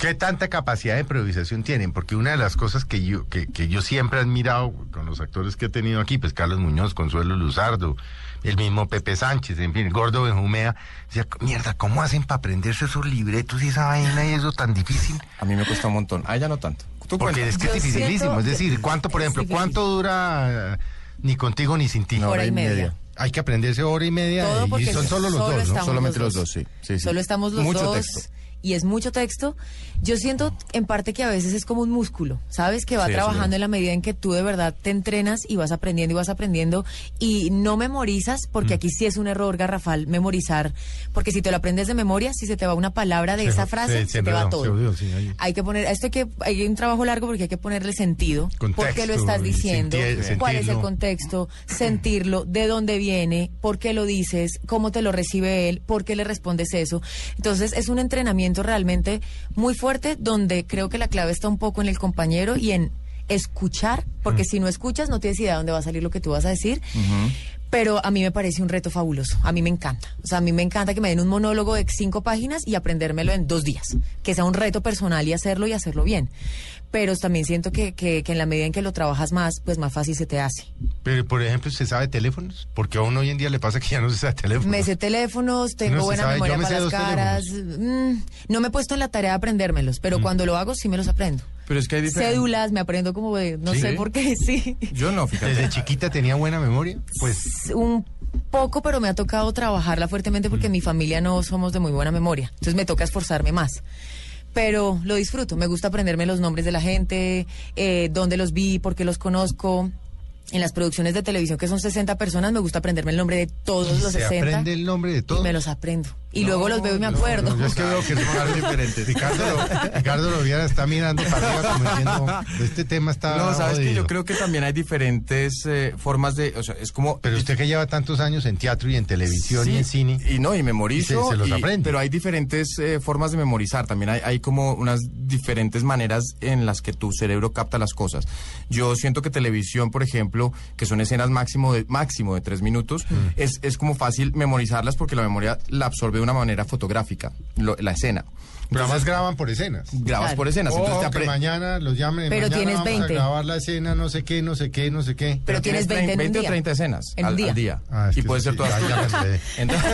¿Qué tanta capacidad de improvisación tienen? Porque una de las cosas que yo, que, que yo siempre he admirado con los actores que he tenido aquí, pues Carlos Muñoz, Consuelo Luzardo, el mismo Pepe Sánchez, en fin, Gordo Benjumea, decía, mierda, ¿cómo hacen para aprenderse esos libretos y esa vaina y eso tan difícil? A mí me cuesta un montón. A ella no tanto. ¿Tú Porque cuenta? es que es dificilísimo. Es decir, ¿cuánto, por ejemplo, cuánto dura ni contigo ni sin ti? Una Hora y media. Hay que aprenderse hora y media Todo y son solo los solo dos, ¿no? Solamente los los dos. dos, sí. sí, sí. Solo estamos los Mucho dos. texto. Y es mucho texto. Yo siento en parte que a veces es como un músculo, ¿sabes? Que va Sí, trabajando en la medida en que tú de verdad te entrenas y vas aprendiendo y vas aprendiendo y no memorizas, porque Mm. aquí sí es un error garrafal memorizar, porque si te lo aprendes de memoria, si se te va una palabra de Se- esa frase, se- te va todo. sí, hay que poner, esto hay que, hay un trabajo largo porque hay que ponerle sentido, por qué Contexto lo estás diciendo, cuál es el contexto, sentirlo, de dónde viene, por qué lo dices, cómo te lo recibe él, por qué le respondes eso. Entonces es un entrenamiento realmente muy fuerte donde creo que la clave está un poco en el compañero y en escuchar, porque Mm. si no escuchas no tienes idea de dónde va a salir lo que tú vas a decir. Pero a mí me parece un reto fabuloso. A mí me encanta. O sea, a mí me encanta que me den un monólogo de cinco páginas y aprendérmelo en dos días. Que sea un reto personal y hacerlo y hacerlo bien. Pero también siento que, que, que en la medida en que lo trabajas más, pues más fácil se te hace. Pero, por ejemplo, ¿se sabe teléfonos? Porque a uno hoy en día le pasa que ya no se sabe teléfonos. Me sé teléfonos, tengo No buena sabe, memoria me para las caras. Mm, no me he puesto en la tarea de aprendérmelos, Mm. pero cuando lo hago sí me los aprendo. Pero es que hay diferentes. Cédulas, me aprendo como de, no ¿Sí? sé por qué, sí. Yo no, fíjate. ¿Desde chiquita tenía buena memoria? Pues un poco, pero me ha tocado trabajarla fuertemente porque en mi familia no somos de muy buena memoria. Entonces me toca esforzarme más. Pero lo disfruto, me gusta aprenderme los nombres de la gente, eh, dónde los vi, por qué los conozco. En las producciones de televisión, que son 60 personas, me gusta aprenderme el nombre de todos los se 60. aprende el nombre de y todos. me los aprendo. Y luego los veo y me acuerdo. no, yo es que veo que es muy diferente. Ricardo, lo- Ricardo Loviera está mirando para arriba como diciendo, este tema está No, sabes que jodido". yo creo que también hay diferentes eh, formas de, o sea, es como Pero usted que lleva tantos años en teatro y en televisión y en cine. Y no, y memorizo. Y se- se los y- aprende. Pero hay diferentes eh, formas de memorizar. También hay, hay como unas diferentes maneras en las que tu cerebro capta las cosas. Yo siento que televisión, por ejemplo, que son escenas máximo de, máximo de tres minutos, Mm. es, es como fácil memorizarlas porque la memoria la absorbe una manera fotográfica, lo- la escena. Pero además graban por escenas. Grabas Claro. por escenas. Oh, entonces te que mañana los llamen. Pero mañana tienes vamos 20. a grabar la escena, no sé qué, no sé qué, no sé qué. Pero tienes 20 en un 20 o día. 30 escenas En un al, día. al día. Ah, y puede sí, ser todas ya- ya tuyas. me enredé. Entonces,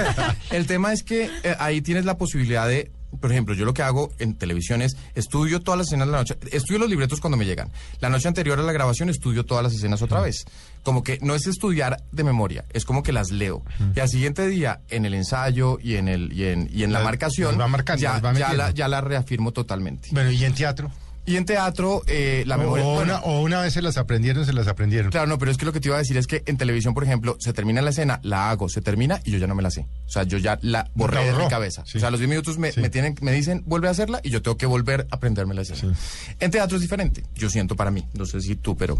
el tema es que eh, ahí tienes la posibilidad de, por ejemplo, yo lo que hago en televisión es estudio todas las escenas de la noche, estudio los libretos cuando me llegan. La noche anterior a la grabación estudio todas las escenas otra vez. Como que no es estudiar de memoria, es como que las leo. Y al siguiente día, en el ensayo y en el y en, y en la Las- marcación, va marcando, ya, va ya, la, ya la reafirmo totalmente. Bueno, ¿y en teatro? Y en teatro, eh, la memoria... o, una, o una vez se las aprendieron, se las aprendieron. Claro, no, pero es que lo que te iba a decir es que en televisión, por ejemplo, se termina la escena, la hago, se termina y yo ya no me la sé. O sea, yo ya la borré La de mi cabeza. Sí. O sea, los 10 minutos me, Sí. me tienen, me dicen, vuelve a hacerla y yo tengo que volver a aprenderme la escena. En teatro es diferente, yo siento para mí, no sé si tú, pero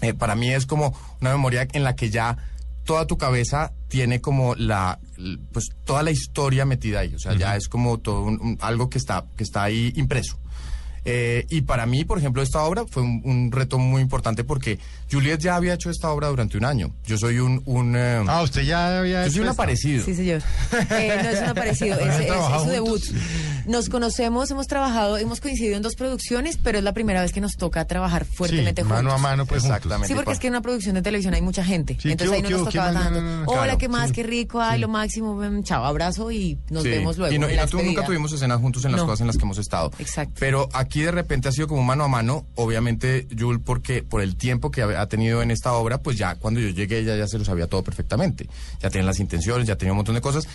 eh, para mí es como una memoria en la que ya toda tu cabeza tiene como la pues toda la historia metida ahí o sea ya es como todo un- un- algo que está que está ahí impreso Eh, y para mí, por ejemplo, esta obra fue un, un reto muy importante porque Juliet ya había hecho esta obra durante un año. Yo soy un... un eh, Ah, usted ya había yo soy un esto. aparecido. Sí, señor. Eh, no es un aparecido, es, ¿Han es- es su debut. Juntos? Nos conocemos, hemos trabajado, hemos coincidido en dos producciones, pero es la primera vez que nos toca trabajar fuertemente sí, mano a juntos. mano, pues juntos. Exactamente. Sí, porque es que en una producción de televisión hay mucha gente. Sí, entonces ¿qué ahí no nos tocaba tanto. Hola, claro, ¿qué más? sí. Qué rico. Ay, lo máximo. mm, Chao, abrazo y nos Sí. vemos luego. Y, no- en y la no tu- nunca tuvimos escenas juntos en las No. cosas en las que hemos estado. Exacto. Pero aquí de repente ha sido como mano a mano, obviamente, Jul, porque por el tiempo que ha ha tenido en esta obra, pues ya cuando yo llegué ella ya se lo sabía todo perfectamente. Ya tenía las intenciones, ya tenía un montón de cosas.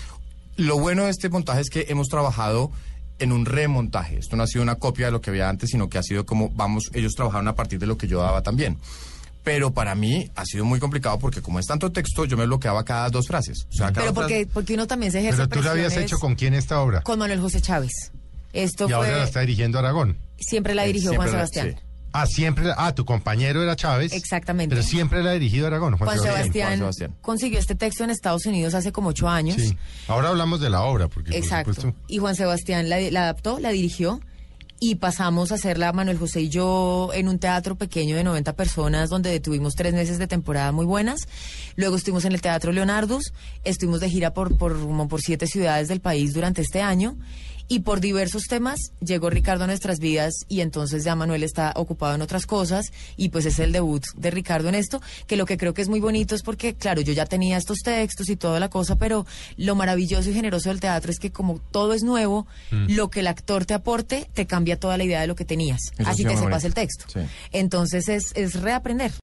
Lo bueno de este montaje es que hemos trabajado en un remontaje. Esto no ha sido una copia de lo que había antes, sino que ha sido como, vamos, ellos trabajaron a partir de lo que yo daba también. Pero para mí ha sido muy complicado porque como es tanto texto, yo me bloqueaba cada dos frases. O sea, cada Pero frase- porque, porque uno también se ejerce Pero tú lo habías hecho con quién esta obra. con Manuel José Chávez. Esto y fue... ahora la está dirigiendo Aragón. Siempre la Eh, dirigió siempre Juan la- Sebastián. sí. Ah, siempre. la- Ah, tu compañero era Chávez. Exactamente. Pero siempre la ha dirigido Aragón, Juan, Juan Sebastián. Sebastián, Juan Sebastián. consiguió este texto en Estados Unidos hace como ocho años. Sí. Ahora hablamos de la obra, porque Exacto. por supuesto. Y Juan Sebastián la, la adaptó, la dirigió y pasamos a hacerla Manuel José y yo en un teatro pequeño de 90 personas donde tuvimos tres meses de temporada muy buenas. Luego estuvimos en el Teatro Leonardus, estuvimos de gira por, por, como por siete ciudades del país durante este año. Y por diversos temas llegó Ricardo a nuestras vidas y entonces ya Manuel está ocupado en otras cosas y pues es el debut de Ricardo en esto, que lo que creo que es muy bonito es porque, claro, yo ya tenía estos textos y toda la cosa, pero lo maravilloso y generoso del teatro es que como todo es nuevo, lo que el actor te aporte te cambia toda la idea de lo que tenías. Eso Así muy sepas el texto. Sí. Entonces es, es reaprender.